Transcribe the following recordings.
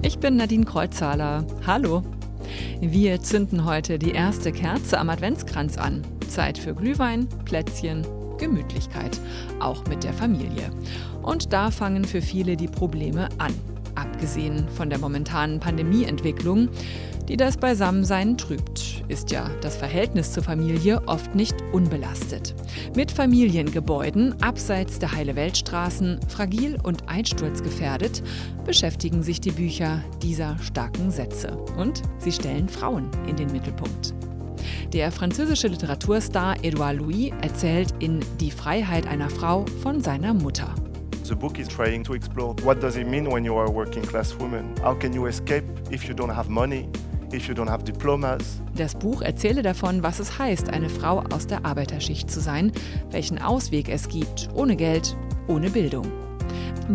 Ich bin Nadine Kreuzhaler. Hallo. Wir zünden heute die erste Kerze am Adventskranz an. Zeit für Glühwein, Plätzchen, Gemütlichkeit, auch mit der Familie. Und da fangen für viele die Probleme an. Abgesehen von der momentanen Pandemieentwicklung, die das Beisammensein trübt, ist ja das Verhältnis zur Familie oft nicht unbelastet. Mit Familiengebäuden abseits der Heile-Welt-Straßen, fragil und einsturzgefährdet, beschäftigen sich die Bücher dieser starken Sätze. Und sie stellen Frauen in den Mittelpunkt. Der französische Literaturstar Edouard Louis erzählt in Die Freiheit einer Frau von seiner Mutter. The book is trying to explore what does it mean when you are a working class woman? How can you escape if you don't have money? If you don't have diplomas. Das Buch erzähle davon, was es heißt, eine Frau aus der Arbeiterschicht zu sein, welchen Ausweg es gibt, ohne Geld, ohne Bildung.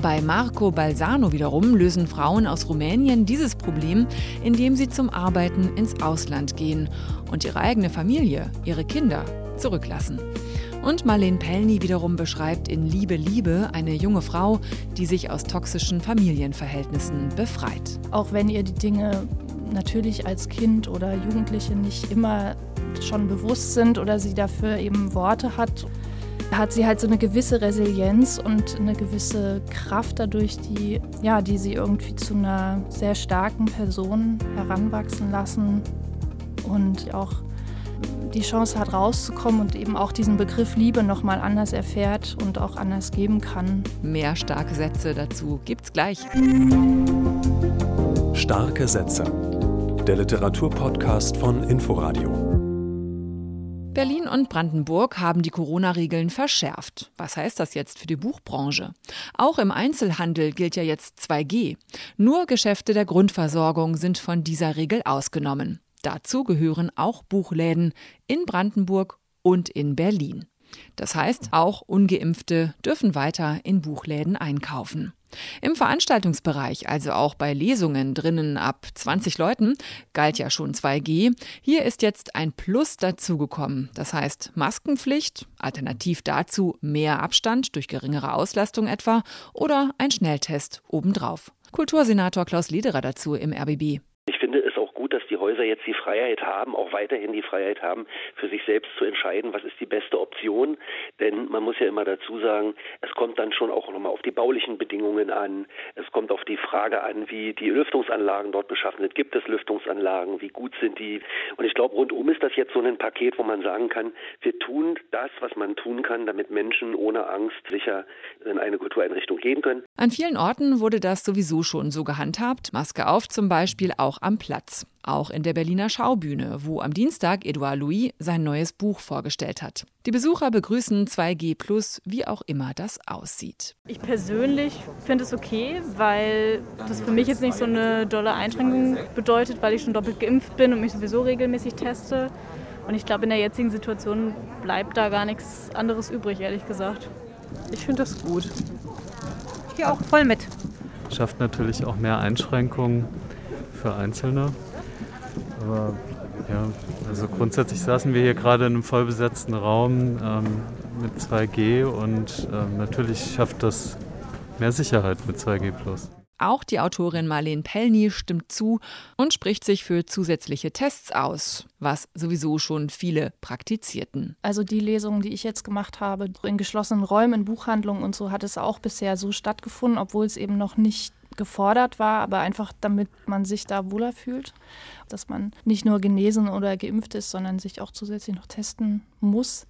Bei Marco Balsano wiederum lösen Frauen aus Rumänien dieses Problem, indem sie zum Arbeiten ins Ausland gehen und ihre eigene Familie, ihre Kinder zurücklassen. Und Marlene Pellny wiederum beschreibt in Liebe, Liebe eine junge Frau, die sich aus toxischen Familienverhältnissen befreit. Auch wenn ihr die Dinge natürlich als Kind oder Jugendliche nicht immer schon bewusst sind oder sie dafür eben Worte hat, hat sie halt so eine gewisse Resilienz und eine gewisse Kraft dadurch, die, ja, die sie irgendwie zu einer sehr starken Person heranwachsen lassen und auch die Chance hat rauszukommen und eben auch diesen Begriff Liebe nochmal anders erfährt und auch anders geben kann. Mehr starke Sätze dazu gibt's gleich. Starke Sätze. Der Literaturpodcast von Inforadio. Berlin und Brandenburg haben die Corona-Regeln verschärft. Was heißt das jetzt für die Buchbranche? Auch im Einzelhandel gilt ja jetzt 2G. Nur Geschäfte der Grundversorgung sind von dieser Regel ausgenommen. Dazu gehören auch Buchläden in Brandenburg und in Berlin. Das heißt, auch ungeimpfte dürfen weiter in Buchläden einkaufen. Im Veranstaltungsbereich, also auch bei Lesungen drinnen ab 20 Leuten, galt ja schon 2G. Hier ist jetzt ein Plus dazugekommen. Das heißt Maskenpflicht, alternativ dazu mehr Abstand durch geringere Auslastung etwa oder ein Schnelltest obendrauf. Kultursenator Klaus Lederer dazu im RBB. Häuser jetzt die Freiheit haben, auch weiterhin die Freiheit haben, für sich selbst zu entscheiden, was ist die beste Option. Denn man muss ja immer dazu sagen, es kommt dann schon auch nochmal auf die baulichen Bedingungen an. Es kommt auf die Frage an, wie die Lüftungsanlagen dort beschaffen sind. Gibt es Lüftungsanlagen? Wie gut sind die? Und ich glaube, rundum ist das jetzt so ein Paket, wo man sagen kann, wir tun das, was man tun kann, damit Menschen ohne Angst sicher in eine Kultureinrichtung gehen können. An vielen Orten wurde das sowieso schon so gehandhabt. Maske auf zum Beispiel auch am Platz. Auch in der Berliner Schaubühne, wo am Dienstag Edouard Louis sein neues Buch vorgestellt hat. Die Besucher begrüßen 2G, wie auch immer das aussieht. Ich persönlich finde es okay, weil das für mich jetzt nicht so eine dolle Einschränkung bedeutet, weil ich schon doppelt geimpft bin und mich sowieso regelmäßig teste. Und ich glaube, in der jetzigen Situation bleibt da gar nichts anderes übrig, ehrlich gesagt. Ich finde das gut. Ich gehe auch voll mit. Schafft natürlich auch mehr Einschränkungen für Einzelne. Aber ja, also grundsätzlich saßen wir hier gerade in einem vollbesetzten Raum ähm, mit 2G und ähm, natürlich schafft das mehr Sicherheit mit 2G. Auch die Autorin Marlene Pellny stimmt zu und spricht sich für zusätzliche Tests aus, was sowieso schon viele praktizierten. Also die Lesungen, die ich jetzt gemacht habe, in geschlossenen Räumen, in Buchhandlungen und so, hat es auch bisher so stattgefunden, obwohl es eben noch nicht gefordert war, aber einfach damit man sich da wohler fühlt, dass man nicht nur genesen oder geimpft ist, sondern sich auch zusätzlich noch testen muss.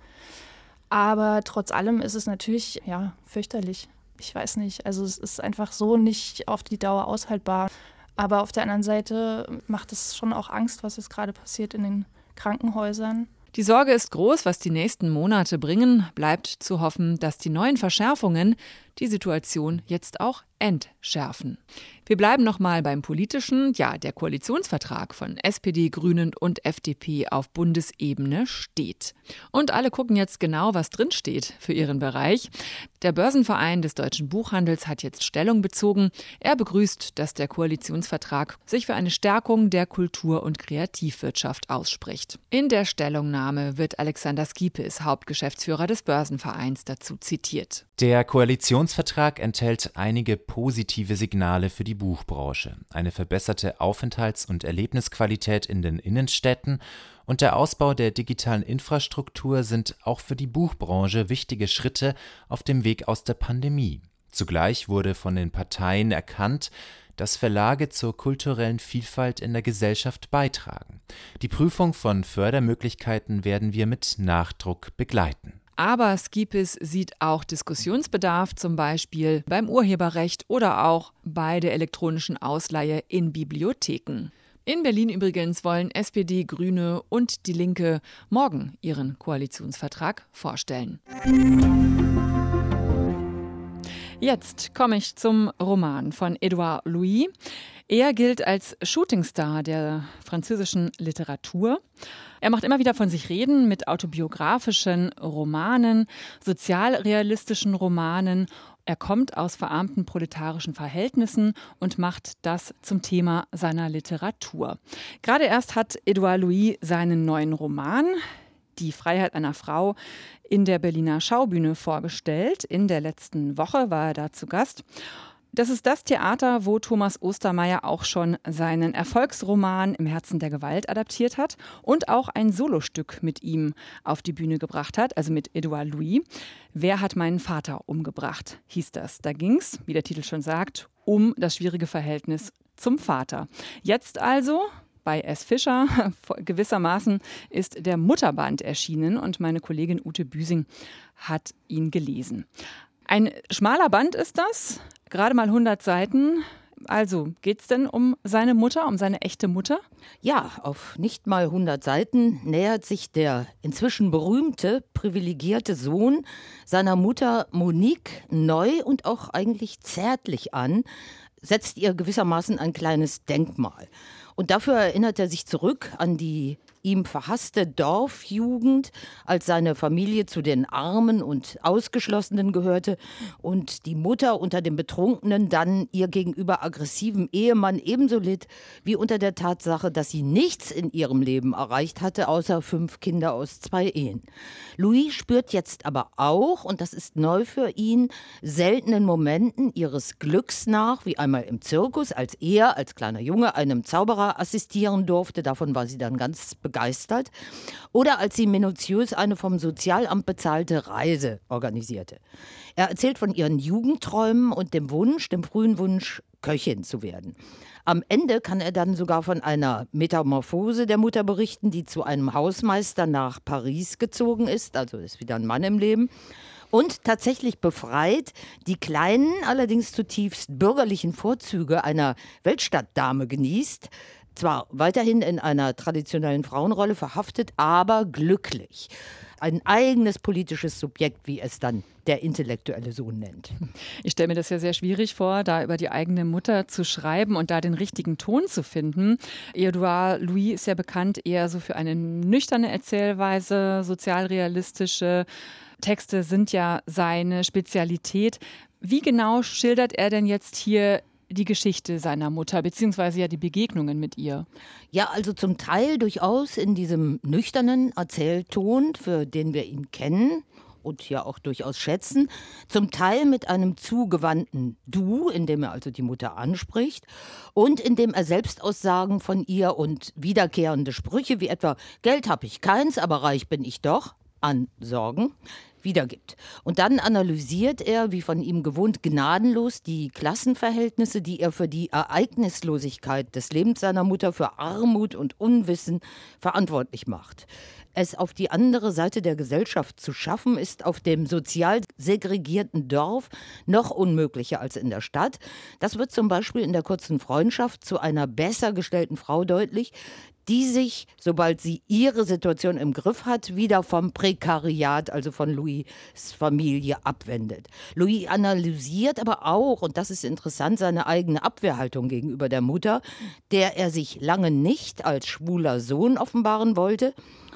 Aber trotz allem ist es natürlich ja fürchterlich ich weiß nicht, also es ist einfach so nicht auf die Dauer aushaltbar. Aber auf der anderen Seite macht es schon auch Angst, was jetzt gerade passiert in den Krankenhäusern. Die Sorge ist groß, was die nächsten Monate bringen. Bleibt zu hoffen, dass die neuen Verschärfungen die Situation jetzt auch entschärfen. Wir bleiben nochmal beim Politischen. Ja, der Koalitionsvertrag von SPD, Grünen und FDP auf Bundesebene steht. Und alle gucken jetzt genau, was drinsteht für ihren Bereich. Der Börsenverein des deutschen Buchhandels hat jetzt Stellung bezogen. Er begrüßt, dass der Koalitionsvertrag sich für eine Stärkung der Kultur- und Kreativwirtschaft ausspricht. In der Stellungnahme wird Alexander Skipis, Hauptgeschäftsführer des Börsenvereins, dazu zitiert. Der Koalitionsvertrag Koalitionsvertrag enthält einige positive Signale für die Buchbranche. Eine verbesserte Aufenthalts- und Erlebnisqualität in den Innenstädten und der Ausbau der digitalen Infrastruktur sind auch für die Buchbranche wichtige Schritte auf dem Weg aus der Pandemie. Zugleich wurde von den Parteien erkannt, dass Verlage zur kulturellen Vielfalt in der Gesellschaft beitragen. Die Prüfung von Fördermöglichkeiten werden wir mit Nachdruck begleiten. Aber Skipis sieht auch Diskussionsbedarf, zum Beispiel beim Urheberrecht oder auch bei der elektronischen Ausleihe in Bibliotheken. In Berlin übrigens wollen SPD, Grüne und Die Linke morgen ihren Koalitionsvertrag vorstellen. Jetzt komme ich zum Roman von Edouard Louis. Er gilt als Shootingstar der französischen Literatur. Er macht immer wieder von sich reden mit autobiografischen Romanen, sozialrealistischen Romanen. Er kommt aus verarmten proletarischen Verhältnissen und macht das zum Thema seiner Literatur. Gerade erst hat Edouard Louis seinen neuen Roman die Freiheit einer Frau in der Berliner Schaubühne vorgestellt. In der letzten Woche war er da zu Gast. Das ist das Theater, wo Thomas Ostermeier auch schon seinen Erfolgsroman Im Herzen der Gewalt adaptiert hat und auch ein Solostück mit ihm auf die Bühne gebracht hat, also mit Edouard Louis. Wer hat meinen Vater umgebracht, hieß das. Da ging es, wie der Titel schon sagt, um das schwierige Verhältnis zum Vater. Jetzt also bei S. Fischer. Gewissermaßen ist der Mutterband erschienen und meine Kollegin Ute Büsing hat ihn gelesen. Ein schmaler Band ist das, gerade mal 100 Seiten. Also, geht es denn um seine Mutter, um seine echte Mutter? Ja, auf nicht mal 100 Seiten nähert sich der inzwischen berühmte, privilegierte Sohn seiner Mutter Monique neu und auch eigentlich zärtlich an, setzt ihr gewissermaßen ein kleines Denkmal. Und dafür erinnert er sich zurück an die ihm verhasste Dorfjugend, als seine Familie zu den Armen und Ausgeschlossenen gehörte und die Mutter unter dem betrunkenen, dann ihr gegenüber aggressiven Ehemann ebenso litt wie unter der Tatsache, dass sie nichts in ihrem Leben erreicht hatte, außer fünf Kinder aus zwei Ehen. Louis spürt jetzt aber auch, und das ist neu für ihn, seltenen Momenten ihres Glücks nach, wie einmal im Zirkus, als er als kleiner Junge einem Zauberer assistieren durfte. Davon war sie dann ganz begeistert begeistert. Oder als sie minutiös eine vom Sozialamt bezahlte Reise organisierte. Er erzählt von ihren Jugendträumen und dem Wunsch, dem frühen Wunsch, Köchin zu werden. Am Ende kann er dann sogar von einer Metamorphose der Mutter berichten, die zu einem Hausmeister nach Paris gezogen ist, also ist wieder ein Mann im Leben und tatsächlich befreit, die kleinen, allerdings zutiefst bürgerlichen Vorzüge einer Weltstadtdame genießt, zwar weiterhin in einer traditionellen Frauenrolle verhaftet, aber glücklich. Ein eigenes politisches Subjekt, wie es dann der intellektuelle Sohn nennt. Ich stelle mir das ja sehr schwierig vor, da über die eigene Mutter zu schreiben und da den richtigen Ton zu finden. Edouard Louis ist ja bekannt eher so für eine nüchterne Erzählweise, sozialrealistische Texte sind ja seine Spezialität. Wie genau schildert er denn jetzt hier die Geschichte seiner Mutter, beziehungsweise ja die Begegnungen mit ihr. Ja, also zum Teil durchaus in diesem nüchternen Erzählton, für den wir ihn kennen und ja auch durchaus schätzen, zum Teil mit einem zugewandten Du, in dem er also die Mutter anspricht. Und in dem er Selbstaussagen von ihr und wiederkehrende Sprüche wie etwa Geld habe ich keins, aber reich bin ich doch an Sorgen wiedergibt. Und dann analysiert er, wie von ihm gewohnt, gnadenlos die Klassenverhältnisse, die er für die Ereignislosigkeit des Lebens seiner Mutter, für Armut und Unwissen verantwortlich macht. Es auf die andere Seite der Gesellschaft zu schaffen, ist auf dem sozial segregierten Dorf noch unmöglicher als in der Stadt. Das wird zum Beispiel in der kurzen Freundschaft zu einer besser gestellten Frau deutlich, die sich, sobald sie ihre Situation im Griff hat, wieder vom Prekariat, also von Louis' Familie, abwendet. Louis analysiert aber auch, und das ist interessant, seine eigene Abwehrhaltung gegenüber der Mutter, der er sich lange nicht als schwuler Sohn offenbaren wollte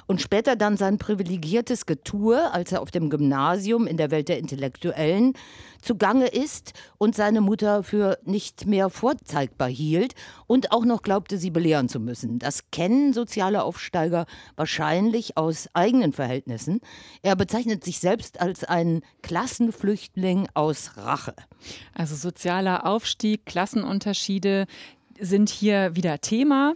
und später dann sein privilegiertes Getue, als er auf dem Gymnasium in der Welt der Intellektuellen zugange ist und seine Mutter für nicht mehr vorzeigbar hielt und auch noch glaubte, sie belehren zu müssen. Das kennen soziale Aufsteiger wahrscheinlich aus eigenen Verhältnissen. Er bezeichnet sich selbst als einen Klassenflüchtling aus Rache. Also sozialer Aufstieg, Klassenunterschiede sind hier wieder Thema.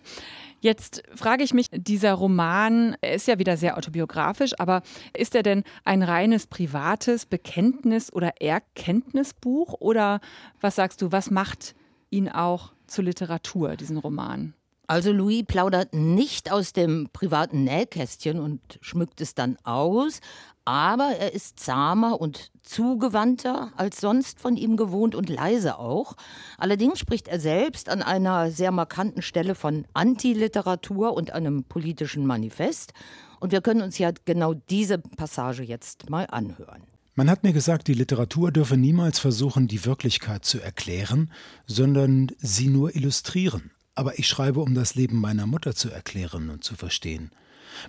Jetzt frage ich mich, dieser Roman ist ja wieder sehr autobiografisch, aber ist er denn ein reines privates Bekenntnis oder Erkenntnisbuch? Oder was sagst du, was macht ihn auch zur Literatur, diesen Roman? Also Louis plaudert nicht aus dem privaten Nähkästchen und schmückt es dann aus, aber er ist zahmer und zugewandter als sonst von ihm gewohnt und leise auch. Allerdings spricht er selbst an einer sehr markanten Stelle von Antiliteratur und einem politischen Manifest. Und wir können uns ja genau diese Passage jetzt mal anhören. Man hat mir gesagt, die Literatur dürfe niemals versuchen, die Wirklichkeit zu erklären, sondern sie nur illustrieren aber ich schreibe, um das Leben meiner Mutter zu erklären und zu verstehen.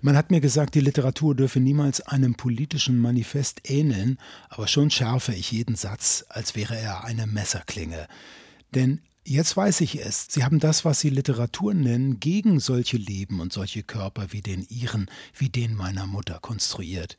Man hat mir gesagt, die Literatur dürfe niemals einem politischen Manifest ähneln, aber schon schärfe ich jeden Satz, als wäre er eine Messerklinge. Denn Jetzt weiß ich es. Sie haben das, was Sie Literatur nennen, gegen solche Leben und solche Körper wie den Ihren, wie den meiner Mutter konstruiert.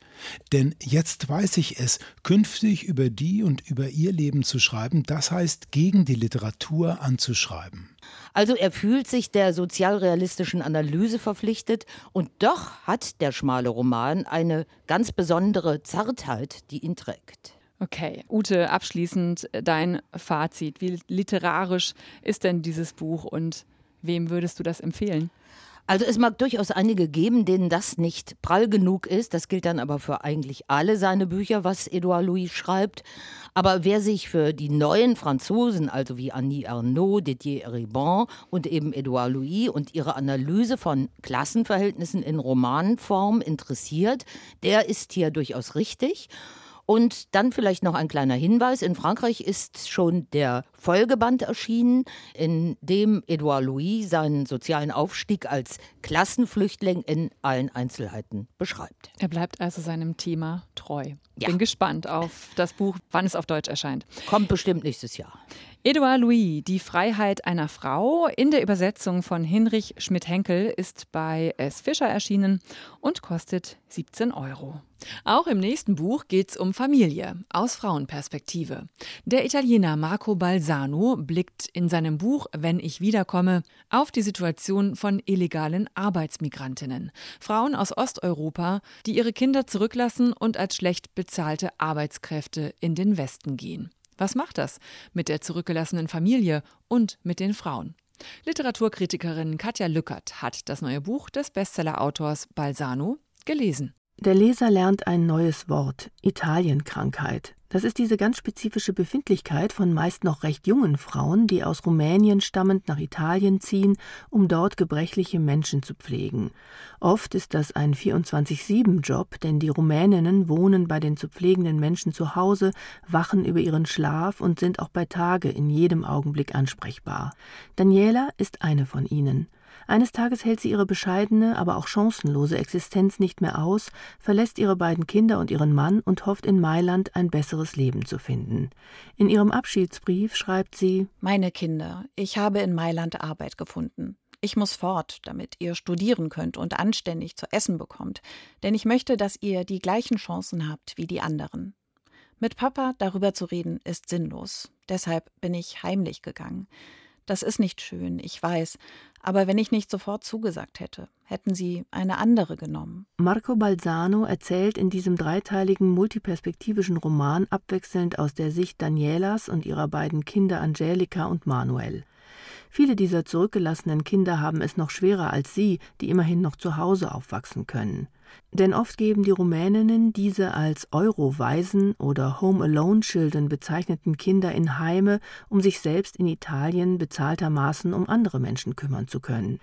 Denn jetzt weiß ich es, künftig über die und über ihr Leben zu schreiben, das heißt, gegen die Literatur anzuschreiben. Also er fühlt sich der sozialrealistischen Analyse verpflichtet und doch hat der schmale Roman eine ganz besondere Zartheit, die ihn trägt. Okay, Ute, abschließend dein Fazit. Wie literarisch ist denn dieses Buch und wem würdest du das empfehlen? Also es mag durchaus einige geben, denen das nicht prall genug ist. Das gilt dann aber für eigentlich alle seine Bücher, was Edouard Louis schreibt. Aber wer sich für die neuen Franzosen, also wie Annie Ernaux, Didier Eribon und eben Edouard Louis und ihre Analyse von Klassenverhältnissen in Romanform interessiert, der ist hier durchaus richtig. Und dann vielleicht noch ein kleiner Hinweis. In Frankreich ist schon der Folgeband erschienen, in dem Edouard Louis seinen sozialen Aufstieg als Klassenflüchtling in allen Einzelheiten beschreibt. Er bleibt also seinem Thema treu. Ja. Bin gespannt auf das Buch, wann es auf Deutsch erscheint. Kommt bestimmt nächstes Jahr. Edouard Louis, Die Freiheit einer Frau, in der Übersetzung von Hinrich Schmidt-Henkel, ist bei S. Fischer erschienen und kostet 17 Euro. Auch im nächsten Buch geht es um Familie aus Frauenperspektive. Der Italiener Marco Balsano blickt in seinem Buch Wenn ich wiederkomme auf die Situation von illegalen Arbeitsmigrantinnen, Frauen aus Osteuropa, die ihre Kinder zurücklassen und als schlecht bezahlte Arbeitskräfte in den Westen gehen. Was macht das mit der zurückgelassenen Familie und mit den Frauen? Literaturkritikerin Katja Lückert hat das neue Buch des Bestseller-Autors Balsano gelesen. Der Leser lernt ein neues Wort, Italienkrankheit. Das ist diese ganz spezifische Befindlichkeit von meist noch recht jungen Frauen, die aus Rumänien stammend nach Italien ziehen, um dort gebrechliche Menschen zu pflegen. Oft ist das ein 24-7-Job, denn die Rumäninnen wohnen bei den zu pflegenden Menschen zu Hause, wachen über ihren Schlaf und sind auch bei Tage in jedem Augenblick ansprechbar. Daniela ist eine von ihnen. Eines Tages hält sie ihre bescheidene, aber auch chancenlose Existenz nicht mehr aus, verlässt ihre beiden Kinder und ihren Mann und hofft in Mailand ein besseres Leben zu finden. In ihrem Abschiedsbrief schreibt sie Meine Kinder, ich habe in Mailand Arbeit gefunden. Ich muss fort, damit ihr studieren könnt und anständig zu essen bekommt, denn ich möchte, dass ihr die gleichen Chancen habt wie die anderen. Mit Papa darüber zu reden ist sinnlos. Deshalb bin ich heimlich gegangen. Das ist nicht schön, ich weiß, aber wenn ich nicht sofort zugesagt hätte, hätten sie eine andere genommen. Marco Balzano erzählt in diesem dreiteiligen multiperspektivischen Roman abwechselnd aus der Sicht Danielas und ihrer beiden Kinder Angelika und Manuel. Viele dieser zurückgelassenen Kinder haben es noch schwerer als sie, die immerhin noch zu Hause aufwachsen können. Denn oft geben die Rumäninnen diese als Eurowaisen oder Home-Alone-Children bezeichneten Kinder in Heime, um sich selbst in Italien bezahltermaßen um andere Menschen kümmern zu können.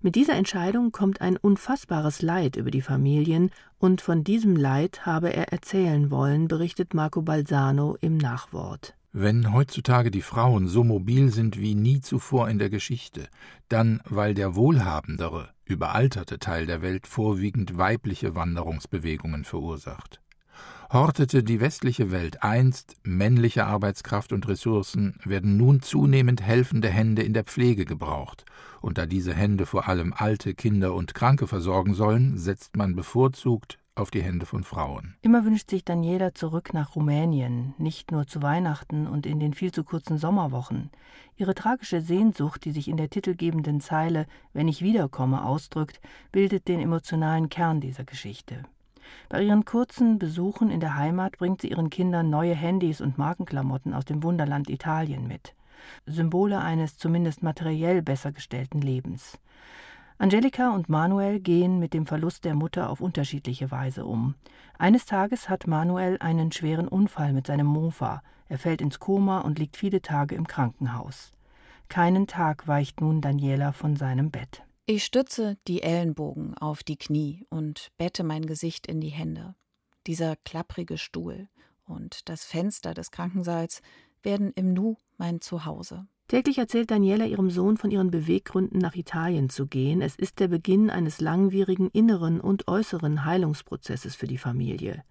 Mit dieser Entscheidung kommt ein unfassbares Leid über die Familien, und von diesem Leid habe er erzählen wollen, berichtet Marco Balzano im Nachwort. Wenn heutzutage die Frauen so mobil sind wie nie zuvor in der Geschichte, dann weil der wohlhabendere, überalterte Teil der Welt vorwiegend weibliche Wanderungsbewegungen verursacht. Hortete die westliche Welt einst männliche Arbeitskraft und Ressourcen, werden nun zunehmend helfende Hände in der Pflege gebraucht, und da diese Hände vor allem alte, Kinder und Kranke versorgen sollen, setzt man bevorzugt auf die Hände von Frauen. Immer wünscht sich Daniela zurück nach Rumänien, nicht nur zu Weihnachten und in den viel zu kurzen Sommerwochen. Ihre tragische Sehnsucht, die sich in der titelgebenden Zeile Wenn ich wiederkomme ausdrückt, bildet den emotionalen Kern dieser Geschichte. Bei ihren kurzen Besuchen in der Heimat bringt sie ihren Kindern neue Handys und Markenklamotten aus dem Wunderland Italien mit. Symbole eines zumindest materiell besser gestellten Lebens. Angelika und Manuel gehen mit dem Verlust der Mutter auf unterschiedliche Weise um. Eines Tages hat Manuel einen schweren Unfall mit seinem Mofa. Er fällt ins Koma und liegt viele Tage im Krankenhaus. Keinen Tag weicht nun Daniela von seinem Bett. Ich stütze die Ellenbogen auf die Knie und bette mein Gesicht in die Hände. Dieser klapprige Stuhl und das Fenster des Krankensaals werden im Nu mein Zuhause. Täglich erzählt Daniela ihrem Sohn von ihren Beweggründen, nach Italien zu gehen. Es ist der Beginn eines langwierigen inneren und äußeren Heilungsprozesses für die Familie.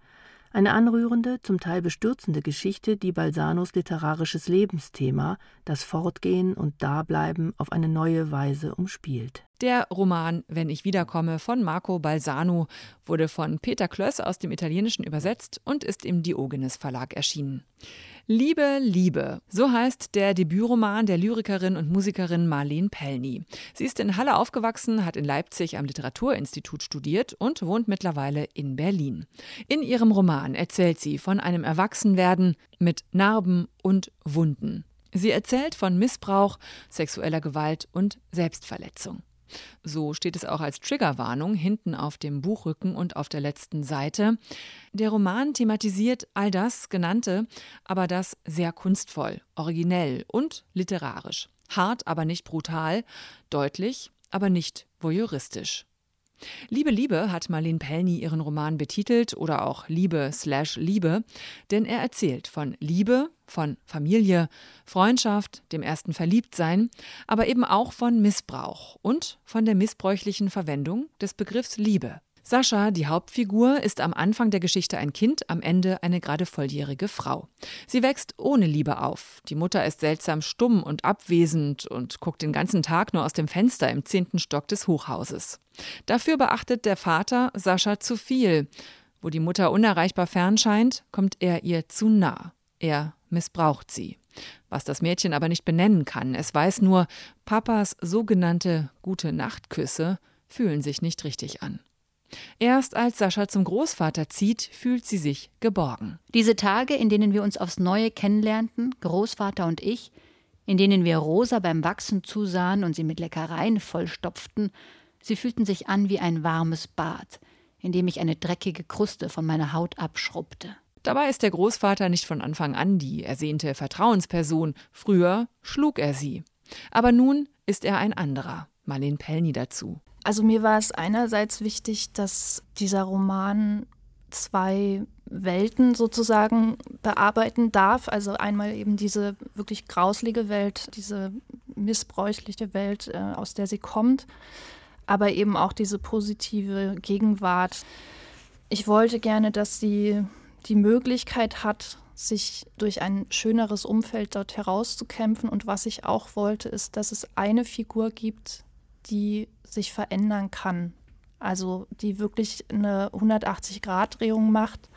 Eine anrührende, zum Teil bestürzende Geschichte, die Balsanos literarisches Lebensthema, das Fortgehen und Dableiben, auf eine neue Weise umspielt. Der Roman Wenn ich wiederkomme von Marco Balsano wurde von Peter Klöss aus dem Italienischen übersetzt und ist im Diogenes Verlag erschienen. Liebe, Liebe, so heißt der Debütroman der Lyrikerin und Musikerin Marlene Pellny. Sie ist in Halle aufgewachsen, hat in Leipzig am Literaturinstitut studiert und wohnt mittlerweile in Berlin. In ihrem Roman erzählt sie von einem Erwachsenwerden mit Narben und Wunden. Sie erzählt von Missbrauch, sexueller Gewalt und Selbstverletzung. So steht es auch als Triggerwarnung hinten auf dem Buchrücken und auf der letzten Seite. Der Roman thematisiert all das Genannte, aber das sehr kunstvoll, originell und literarisch. Hart, aber nicht brutal, deutlich, aber nicht voyeuristisch. Liebe Liebe hat Marlene Pellny ihren Roman betitelt oder auch Liebe slash Liebe, denn er erzählt von Liebe, von Familie, Freundschaft, dem ersten Verliebtsein, aber eben auch von Missbrauch und von der missbräuchlichen Verwendung des Begriffs Liebe. Sascha, die Hauptfigur, ist am Anfang der Geschichte ein Kind, am Ende eine gerade volljährige Frau. Sie wächst ohne Liebe auf. Die Mutter ist seltsam stumm und abwesend und guckt den ganzen Tag nur aus dem Fenster im zehnten Stock des Hochhauses. Dafür beachtet der Vater Sascha zu viel. Wo die Mutter unerreichbar fern scheint, kommt er ihr zu nah. Er missbraucht sie. Was das Mädchen aber nicht benennen kann. Es weiß nur, Papas sogenannte gute Nachtküsse fühlen sich nicht richtig an. Erst als Sascha zum Großvater zieht, fühlt sie sich geborgen. Diese Tage, in denen wir uns aufs Neue kennenlernten, Großvater und ich, in denen wir Rosa beim Wachsen zusahen und sie mit Leckereien vollstopften, sie fühlten sich an wie ein warmes Bad, in dem ich eine dreckige Kruste von meiner Haut abschrubbte. Dabei ist der Großvater nicht von Anfang an die ersehnte Vertrauensperson. Früher schlug er sie. Aber nun ist er ein anderer. Marlene Pellny dazu. Also mir war es einerseits wichtig, dass dieser Roman zwei Welten sozusagen bearbeiten darf. Also einmal eben diese wirklich grauslige Welt, diese missbräuchliche Welt, äh, aus der sie kommt, aber eben auch diese positive Gegenwart. Ich wollte gerne, dass sie die Möglichkeit hat, sich durch ein schöneres Umfeld dort herauszukämpfen. Und was ich auch wollte, ist, dass es eine Figur gibt, die sich verändern kann. Also die wirklich eine 180-Grad-Drehung macht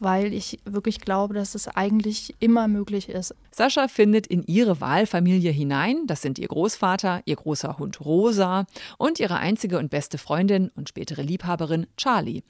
weil ich wirklich glaube, dass es eigentlich immer möglich ist. Sascha findet in ihre Wahlfamilie hinein. Das sind ihr Großvater, ihr großer Hund Rosa und ihre einzige und beste Freundin und spätere Liebhaberin Charlie.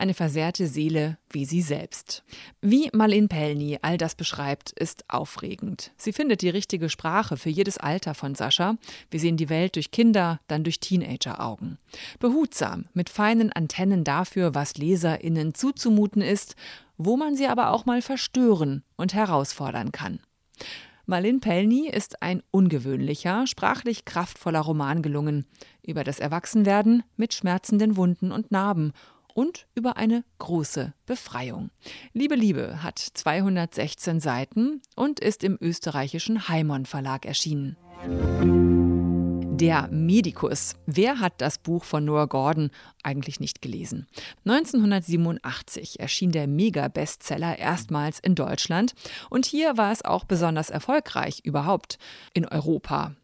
Eine versehrte Seele wie sie selbst. Wie Malin Pelny all das beschreibt, ist aufregend. Sie findet die richtige Sprache für jedes Alter von Sascha. Wir sehen die Welt durch Kinder, dann durch Teenager-Augen. Behutsam, mit feinen Antennen dafür, was LeserInnen zuzumuten ist wo man sie aber auch mal verstören und herausfordern kann. Malin Pelny ist ein ungewöhnlicher, sprachlich kraftvoller Roman gelungen über das Erwachsenwerden mit schmerzenden Wunden und Narben und über eine große Befreiung. Liebe Liebe hat 216 Seiten und ist im österreichischen Heimon Verlag erschienen. Der Medikus. Wer hat das Buch von Noah Gordon eigentlich nicht gelesen? 1987 erschien der Mega-Bestseller erstmals in Deutschland und hier war es auch besonders erfolgreich überhaupt in Europa.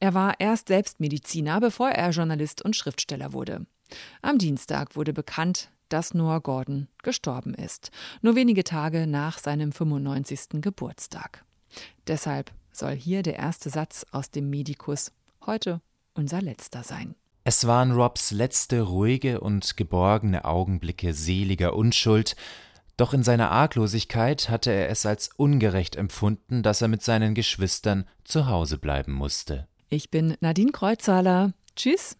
Er war erst selbst Mediziner, bevor er Journalist und Schriftsteller wurde. Am Dienstag wurde bekannt, dass Noah Gordon gestorben ist, nur wenige Tage nach seinem 95. Geburtstag. Deshalb soll hier der erste Satz aus dem Medikus heute unser letzter sein. Es waren Robs letzte ruhige und geborgene Augenblicke seliger Unschuld, doch in seiner Arglosigkeit hatte er es als ungerecht empfunden, dass er mit seinen Geschwistern zu Hause bleiben musste. Ich bin Nadine Kreuzhaler. Tschüss,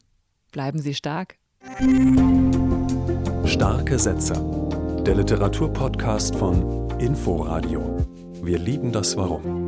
bleiben Sie stark. Starke Sätze. Der Literaturpodcast von Inforadio. Wir lieben das Warum.